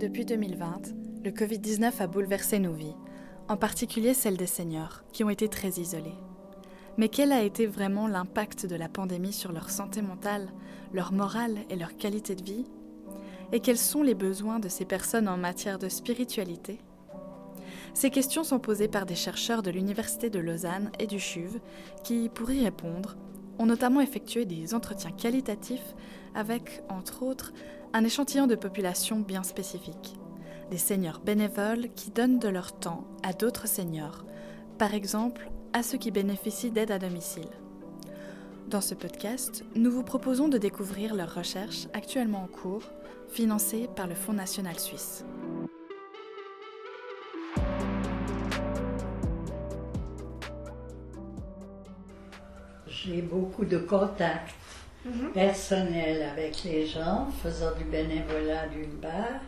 Depuis 2020, le Covid-19 a bouleversé nos vies, en particulier celles des seniors, qui ont été très isolés. Mais quel a été vraiment l'impact de la pandémie sur leur santé mentale, leur morale et leur qualité de vie? Et quels sont les besoins de ces personnes en matière de spiritualité? Ces questions sont posées par des chercheurs de l'Université de Lausanne et du CHUV qui, pour y répondre, ont notamment effectué des entretiens qualitatifs avec, entre autres, un échantillon de population bien spécifique. Des seigneurs bénévoles qui donnent de leur temps à d'autres seigneurs, par exemple à ceux qui bénéficient d'aide à domicile. Dans ce podcast, nous vous proposons de découvrir leurs recherches actuellement en cours, financées par le Fonds national suisse. J'ai beaucoup de contacts Mhm. personnels avec les gens, faisant du bénévolat d'une part,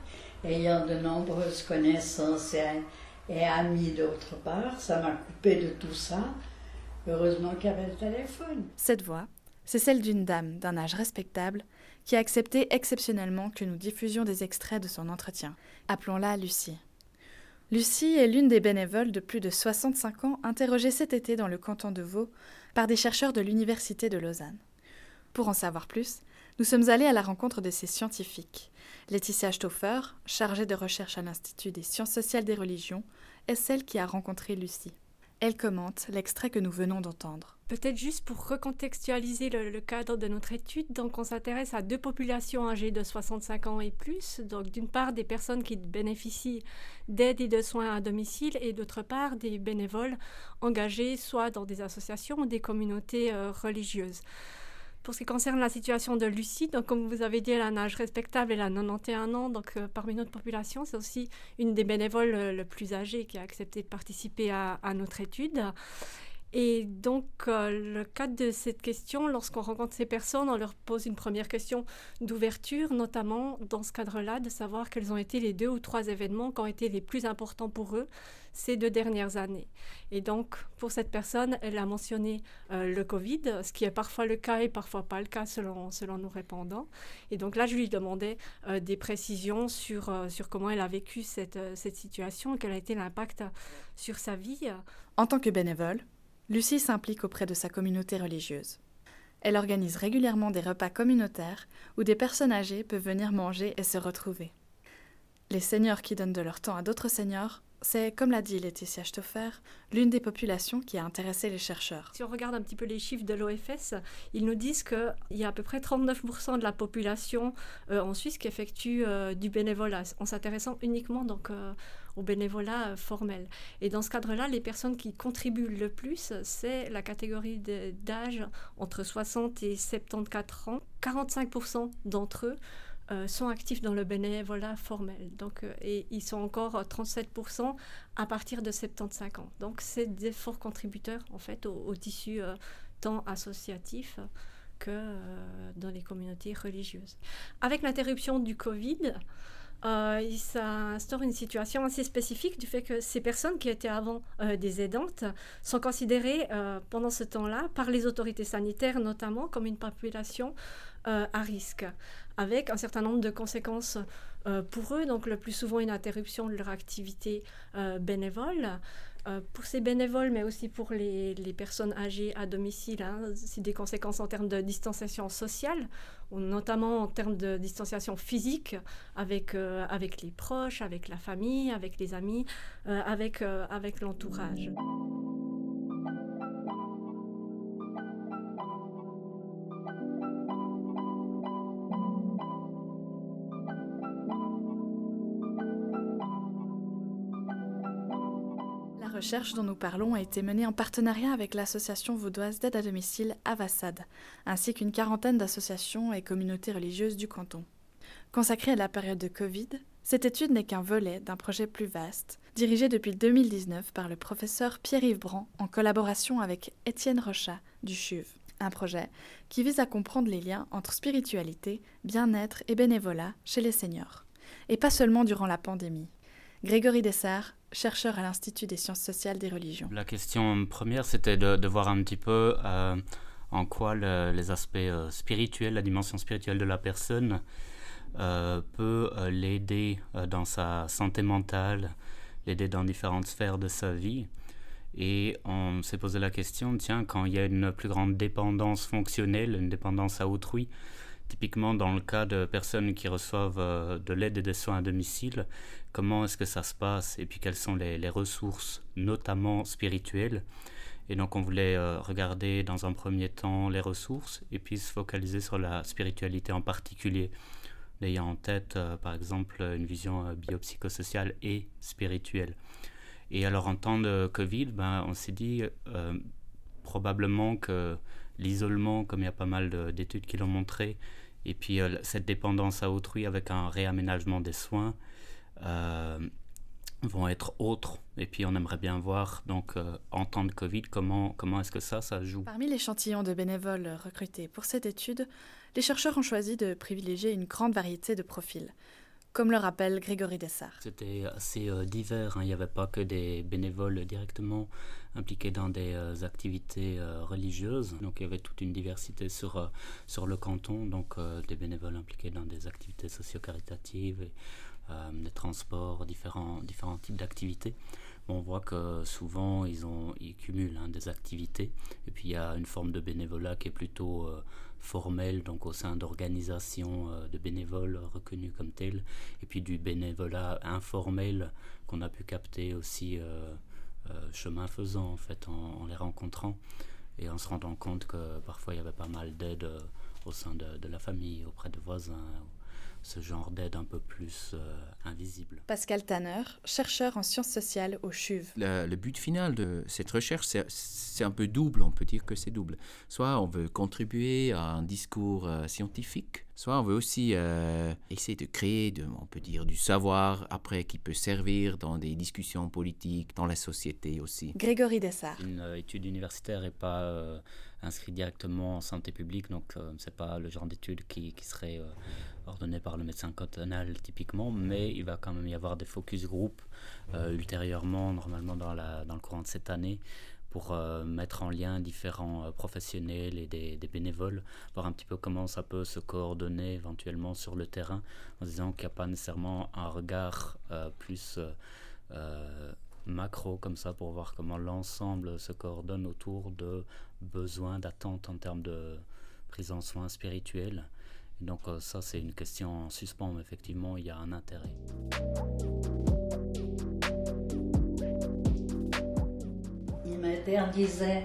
ayant de nombreuses connaissances et, et amis d'autre part. Ça m'a coupé de tout ça. Heureusement qu'il y avait le téléphone. Cette voix, c'est celle d'une dame d'un âge respectable qui a accepté exceptionnellement que nous diffusions des extraits de son entretien. Appelons-la Lucie. Lucie est l'une des bénévoles de plus de 65 ans interrogées cet été dans le canton de Vaud par des chercheurs de l'Université de Lausanne. Pour en savoir plus, nous sommes allés à la rencontre de ces scientifiques. Laetitia Stauffer, chargée de recherche à l'Institut des sciences sociales des religions, est celle qui a rencontré Lucie. Elle commente l'extrait que nous venons d'entendre. Peut-être juste pour recontextualiser le, le, cadre de notre étude, donc on s'intéresse à deux populations âgées de 65 ans et plus. Donc d'une part des personnes qui bénéficient d'aide et de soins à domicile et d'autre part des bénévoles engagés soit dans des associations ou des communautés euh, religieuses. Pour ce qui concerne la situation de Lucie, donc comme vous avez dit, elle a un âge respectable, elle a 91 ans, donc euh, parmi notre population, c'est aussi une des bénévoles euh, le plus âgées qui a accepté de participer à notre étude. Et donc, euh, le cadre de cette question, lorsqu'on rencontre ces personnes, on leur pose une première question d'ouverture, notamment dans ce cadre-là, de savoir quels ont été les deux ou trois événements qui ont été les plus importants pour eux ces deux dernières années. Et donc, pour cette personne, elle a mentionné euh, le Covid, ce qui est parfois le cas et parfois pas le cas selon, selon nos répondants. Et donc là, je lui demandais euh, des précisions sur, sur comment elle a vécu cette, cette situation, quel a été l'impact sur sa vie. En tant que bénévole, Lucie s'implique auprès de sa communauté religieuse. Elle organise régulièrement des repas communautaires où des personnes âgées peuvent venir manger et se retrouver. Les seigneurs qui donnent de leur temps à d'autres seigneurs, c'est, comme l'a dit Laetitia Stoffer, l'une des populations qui a intéressé les chercheurs. Si on regarde un petit peu les chiffres de l'OFS, ils nous disent qu'il y a à peu près 39% de la population euh, en Suisse qui effectue euh, du bénévolat, en s'intéressant uniquement donc, euh, au bénévolat formel. Et dans ce cadre-là, les personnes qui contribuent le plus, c'est la catégorie d'âge entre 60 et 74 ans. 45% d'entre eux euh, sont actifs dans le bénévolat formel. Donc, euh, et ils sont encore 37% à partir de 75 ans. Donc, c'est des forts contributeurs, en fait, au, tissu euh, tant associatif que dans les communautés religieuses. Avec l'interruption du Covid, euh, ça instaure une situation assez spécifique du fait que ces personnes qui étaient avant euh, des aidantes sont considérées euh, pendant ce temps-là par les autorités sanitaires notamment comme une population à risque, avec un certain nombre de conséquences pour eux, donc le plus souvent une interruption de leur activité bénévole. Euh, pour ces bénévoles, mais aussi pour les, personnes âgées à domicile, hein, c'est des conséquences en termes de distanciation sociale, notamment en termes de distanciation physique avec, euh, avec les proches, avec la famille, avec les amis, euh, avec, avec l'entourage. Recherche dont nous parlons a été menée en partenariat avec l'association vaudoise d'aide à domicile Avassad, ainsi qu'une quarantaine d'associations et communautés religieuses du canton. Consacrée à la période de Covid, cette étude n'est qu'un volet d'un projet plus vaste, dirigé depuis 2019 par le professeur Pierre-Yves Brand en collaboration avec Étienne Rochat du CHUV. Un projet qui vise à comprendre les liens entre spiritualité, bien-être et bénévolat chez les seniors, et pas seulement durant la pandémie. Grégory Dessert, chercheur à l'Institut des sciences sociales des religions. La question première, c'était de, voir un petit peu euh, en quoi le, les aspects euh, spirituels, la dimension spirituelle de la personne peut l'aider dans sa santé mentale, l'aider dans différentes sphères de sa vie. Et on s'est posé la question, tiens, quand il y a une plus grande dépendance fonctionnelle, une dépendance à autrui, typiquement dans le cas de personnes qui reçoivent euh, de l'aide et des soins à domicile, comment est-ce que ça se passe et puis quelles sont les, ressources, notamment spirituelles. Et donc on voulait euh, regarder dans un premier temps les ressources et puis se focaliser sur la spiritualité en particulier, ayant en tête euh, par exemple une vision biopsychosociale et spirituelle. Et alors en temps de Covid, ben, on s'est dit probablement que l'isolement, comme il y a pas mal d'études qui l'ont montré, et puis euh, cette dépendance à autrui avec un réaménagement des soins euh, vont être autres. Et puis on aimerait bien voir, donc en temps de Covid, comment, comment est-ce que ça, ça joue. Parmi l'échantillon de bénévoles recrutés pour cette étude, les chercheurs ont choisi de privilégier une grande variété de profils comme le rappelle Grégory Dessart. C'était assez euh, divers, hein. il n'y avait pas que des bénévoles directement impliqués dans des euh, activités euh, religieuses, donc il y avait toute une diversité sur, sur le canton, donc des bénévoles impliqués dans des activités socio-caritatives, des transports, différents, différents types d'activités. on voit que souvent ils, ont, ils cumulent hein, des activités, et puis il y a une forme de bénévolat qui est plutôt formel, donc au sein d'organisations euh, de bénévoles reconnus comme tels, et puis du bénévolat informel qu'on a pu capter aussi euh, euh, chemin faisant en fait en, les rencontrant et en se rendant compte que parfois il y avait pas mal d'aide au sein de, la famille, auprès de voisins, ce genre d'aide un peu plus euh, invisible. Pascal Tanner, chercheur en sciences sociales au CHUV. Le, but final de cette recherche, c'est un peu double, on peut dire que c'est double. Soit on veut contribuer à un discours euh, scientifique, soit on veut aussi euh, essayer de créer, de, on peut dire, du savoir après qui peut servir dans des discussions politiques, dans la société aussi. Grégory Dessart. Une étude universitaire n'est pas inscrite directement en santé publique, donc c'est pas le genre d'étude qui, qui, serait ordonné par le médecin cantonal typiquement, mais il va quand même y avoir des focus group euh, ultérieurement, normalement dans, la, dans le courant de cette année, pour euh, mettre en lien différents euh, professionnels et des, des, bénévoles, voir un petit peu comment ça peut se coordonner éventuellement sur le terrain, en disant qu'il n'y a pas nécessairement un regard plus macro comme ça pour voir comment l'ensemble se coordonne autour de besoins, d'attentes en termes de prise en soins spirituels. Donc euh, ça, c'est une question en suspens, mais effectivement, il y a un intérêt. Il m'interdisait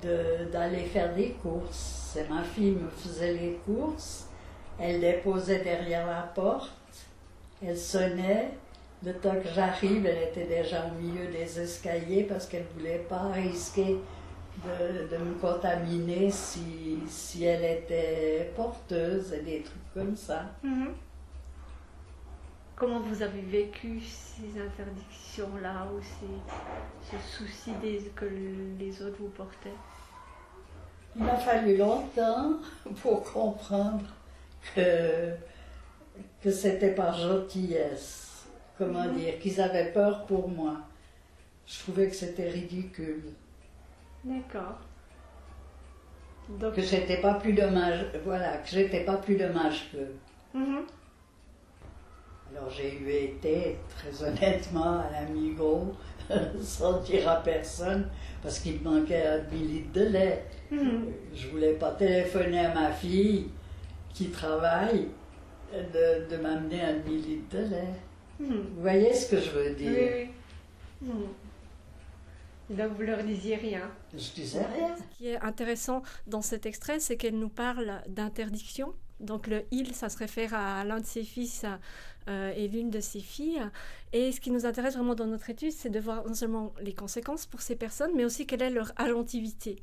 d'aller faire des courses. C'est ma fille me faisait les courses. Elle déposait derrière la porte. Elle sonnait. Le temps que j'arrive, elle était déjà au milieu des escaliers parce qu'elle ne voulait pas risquer de, me contaminer si, si, elle était porteuse et des trucs comme ça. Mhm. Comment vous avez vécu ces interdictions-là ou ces, ce souci que les autres vous portaient? Il a fallu longtemps pour comprendre que, que c'était par gentillesse. Comment mhm. dire Qu'ils avaient peur pour moi. Je trouvais que c'était ridicule. D'accord. Donc... Que j'étais pas plus dommage, voilà, que j'étais pas plus dommage qu'eux. Mhm. Alors j'ai eu été, très honnêtement, à la Migros, sans dire à personne, parce qu'il me manquait un demi-litre de lait. Mhm. Je voulais pas téléphoner à ma fille, qui travaille, de, de m'amener un demi-litre de lait. Mhm. Vous voyez ce que je veux dire? oui. Donc vous leur disiez rien. Je disais rien. Ce qui est intéressant dans cet extrait, c'est qu'elle nous parle d'interdiction. Donc le il, ça se réfère à l'un de ses fils euh, et l'une de ses filles. Et ce qui nous intéresse vraiment dans notre étude, c'est de voir non seulement les conséquences pour ces personnes, mais aussi quelle est leur allentivité.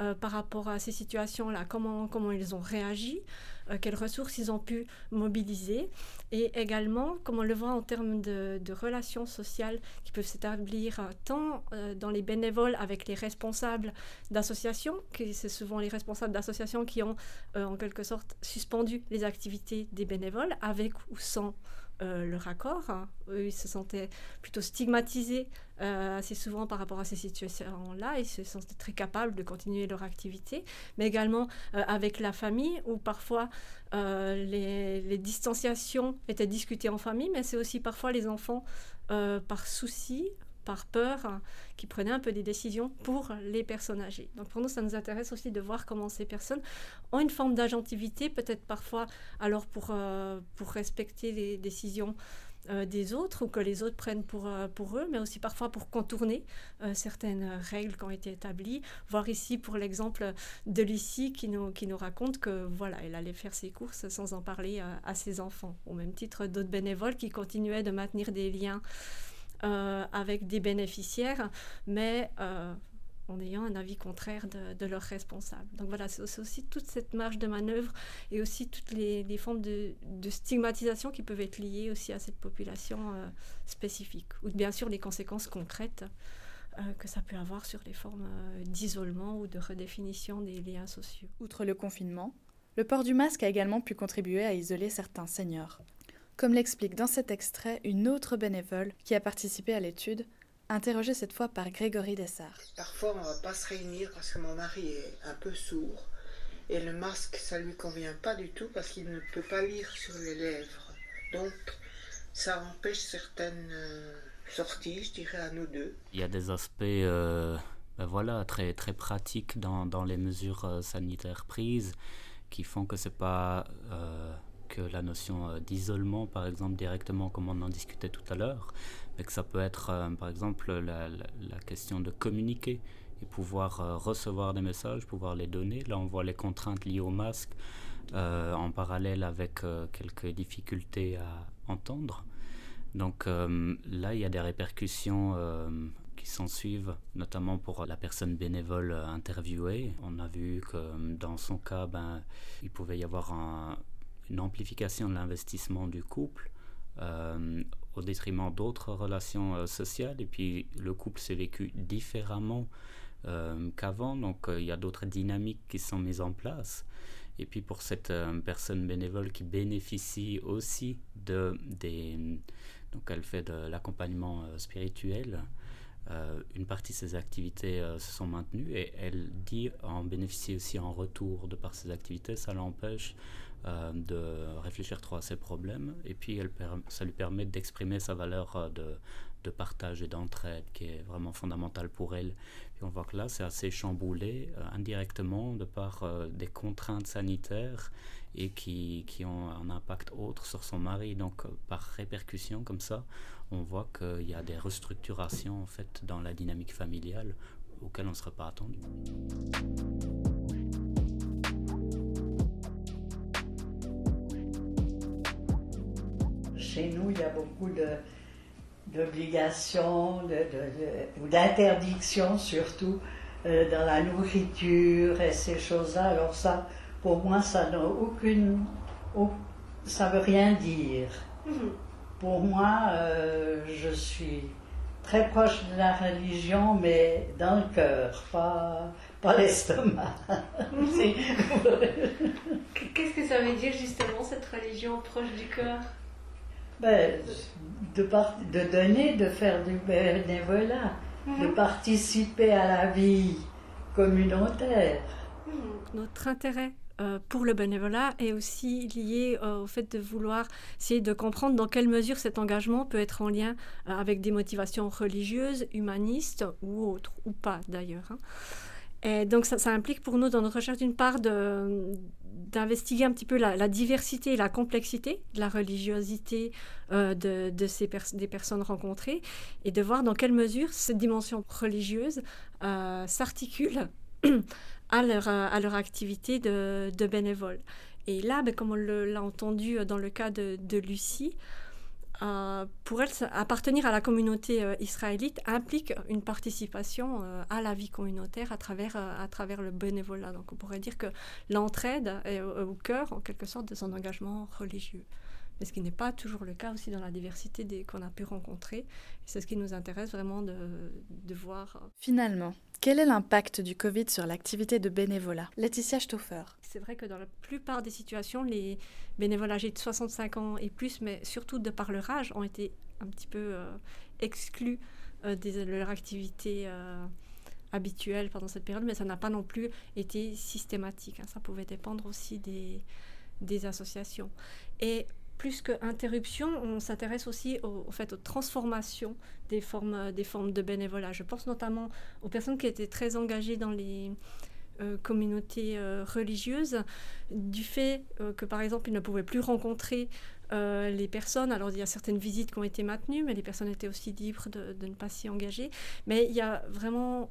Euh, par rapport à ces situations-là, comment, comment ils ont réagi, euh, quelles ressources ils ont pu mobiliser, et également comment on le voit en termes de, relations sociales qui peuvent s'établir euh, tant dans les bénévoles avec les responsables d'associations, que c'est souvent les responsables d'associations qui ont en quelque sorte suspendu les activités des bénévoles, avec ou sans leur accord. Hein. Ils se sentaient plutôt stigmatisés assez souvent par rapport à ces situations-là. Ils se sentaient très capables de continuer leur activité, mais également avec la famille, où parfois les, les, distanciations étaient discutées en famille, mais c'est aussi parfois les enfants, par souci, par peur, qui prenaient un peu des décisions pour les personnes âgées. Donc pour nous, ça nous intéresse aussi de voir comment ces personnes ont une forme d'agentivité, peut-être parfois alors pour, euh, pour respecter les décisions euh, des autres ou que les autres prennent pour, euh, pour eux, mais aussi parfois pour contourner certaines règles qui ont été établies. Voir ici pour l'exemple de Lucie qui nous, qui nous raconte que voilà, elle allait faire ses courses sans en parler à ses enfants. Au même titre d'autres bénévoles qui continuaient de maintenir des liens avec des bénéficiaires, mais euh, en ayant un avis contraire de, leurs responsables. Donc voilà, c'est aussi toute cette marge de manœuvre et aussi toutes les, formes de, stigmatisation qui peuvent être liées aussi à cette population euh, spécifique. Ou bien sûr les conséquences concrètes que ça peut avoir sur les formes d'isolement ou de redéfinition des liens sociaux. Outre le confinement, le port du masque a également pu contribuer à isoler certains seniors comme l'explique dans cet extrait une autre bénévole qui a participé à l'étude, interrogée cette fois par Grégory Dessart. Parfois, on ne va pas se réunir parce que mon mari est un peu sourd et le masque, ça lui convient pas du tout parce qu'il ne peut pas lire sur les lèvres. Donc, ça empêche certaines euh, sorties, je dirais, à nous deux. Il y a des aspects euh, ben voilà, très, très pratiques dans, dans les mesures euh, sanitaires prises qui font que c'est pas que la notion euh, d'isolement, par exemple, directement, comme on en discutait tout à l'heure, mais que ça peut être, euh, par exemple, la, question de communiquer et pouvoir euh, recevoir des messages, pouvoir les donner. Là, on voit les contraintes liées au masque en parallèle avec quelques difficultés à entendre. Donc là, il y a des répercussions qui s'en suivent, notamment pour la personne bénévole interviewée. On a vu que dans son cas, ben, il pouvait y avoir un, une amplification de l'investissement du couple euh, au détriment d'autres relations euh, sociales. Et puis le couple s'est vécu différemment euh, qu'avant, donc il y a d'autres dynamiques qui sont mises en place. Et puis pour cette personne bénévole qui bénéficie aussi de des donc elle fait de l'accompagnement spirituel. une partie de ses activités se sont maintenues et elle dit en bénéficier aussi en retour de par ses activités. Ça l'empêche euh, de réfléchir trop à ses problèmes et puis elle, ça lui permet d'exprimer sa valeur euh, de, de, partage et d'entraide qui est vraiment fondamentale pour elle. Et on voit que là, c'est assez chamboulé euh, indirectement de par des contraintes sanitaires et qui, qui, ont un impact autre sur son mari. Donc, par répercussion, comme ça, on voit qu'il y a des restructurations en fait dans la dynamique familiale auxquelles on ne serait pas attendu. Chez nous, il y a beaucoup d'obligations ou d'interdictions surtout euh, dans la nourriture et ces choses-là. Alors ça, pour moi, ça n'a aucune... ça veut rien dire. Mhm. Pour moi, euh, je suis très proche de la religion, mais dans le cœur, pas, pas l'estomac. Mhm. Qu'est-ce que ça veut dire justement cette religion proche du cœur? Ben, de, de donner, de faire du bénévolat, de mhm. participer à la vie communautaire. Mhm. Notre intérêt euh, pour le bénévolat est aussi lié euh, au fait de vouloir essayer de comprendre dans quelle mesure cet engagement peut être en lien euh, avec des motivations religieuses, humanistes ou autres, ou pas d'ailleurs. Hein. Donc ça, implique pour nous dans notre recherche d'une part d'investiguer un petit peu la, diversité et la complexité de la religiosité euh, de, ces des personnes rencontrées et de voir dans quelle mesure cette dimension religieuse euh, s'articule à leur, à leur activité de, de bénévole. Et là, ben, comme on l'a entendu dans le cas de Lucie, euh, pour elle, appartenir à la communauté euh, israélite implique une participation euh, à la vie communautaire à travers, à travers le bénévolat. Donc on pourrait dire que l'entraide est au, cœur, en quelque sorte, de son engagement religieux. mais ce qui n'est pas toujours le cas aussi dans la diversité qu'on a pu rencontrer. C'est ce qui nous intéresse vraiment de, de voir. Finalement, quel est l'impact du Covid sur l'activité de bénévolat? Laetitia Stoffer. C'est vrai que dans la plupart des situations, les bénévoles âgés de 65 ans et plus, mais surtout de par leur âge, ont été un petit peu euh, exclus euh, de leur activité euh, habituelle pendant cette période, mais ça n'a pas non plus été systématique. Hein. Ça pouvait dépendre aussi des, des associations. Et plus qu'interruption, on s'intéresse aussi au, fait aux transformations des formes, des formes de bénévolat. Je pense notamment aux personnes qui étaient très engagées dans les euh, communautés euh, religieuses, du fait euh, que par exemple ils ne pouvaient plus rencontrer les personnes. Alors il y a certaines visites qui ont été maintenues, mais les personnes étaient aussi libres de, de ne pas s'y engager. Mais il y a vraiment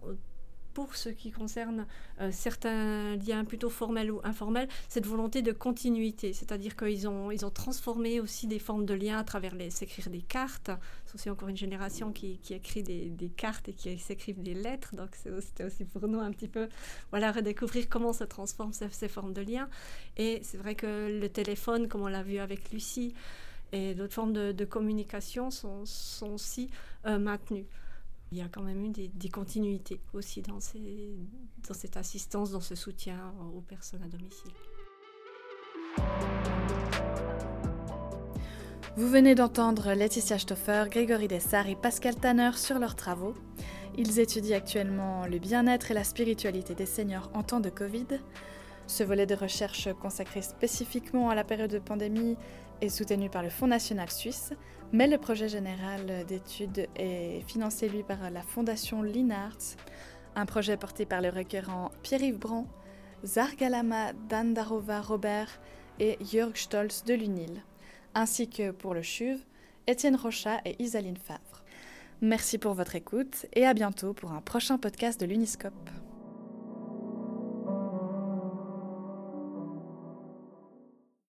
pour ce qui concerne euh, certains liens plutôt formels ou informels, cette volonté de continuité, c'est-à-dire qu'ils ont, ils ont transformé aussi des formes de liens à travers les, s'écrire des cartes. C'est aussi encore une génération qui, qui écrit des, des, cartes et qui s'écrivent des lettres, donc c'était aussi pour nous un petit peu voilà, redécouvrir comment se transforment ces, ces formes de liens. Et c'est vrai que le téléphone, comme on l'a vu avec Lucie, et d'autres formes de, de communication sont, sont aussi euh, maintenues il y a quand même eu des, continuités aussi dans, dans cette assistance, dans ce soutien aux personnes à domicile. Vous venez d'entendre Laetitia Stoffer, Grégory Dessart et Pascal Tanner sur leurs travaux. Ils étudient actuellement le bien-être et la spiritualité des seniors en temps de Covid. Ce volet de recherche consacré spécifiquement à la période de pandémie est soutenu par le Fonds national suisse, mais le projet général d'études est financé lui par la Fondation Linarts, un projet porté par le requérant Pierre-Yves Brand, Zargalama Dandarova Robert et Jörg Stolz de l'UNIL, ainsi que pour le CHUV, Étienne Rochat et Isaline Favre. Merci pour votre écoute et à bientôt pour un prochain podcast de l'Uniscope.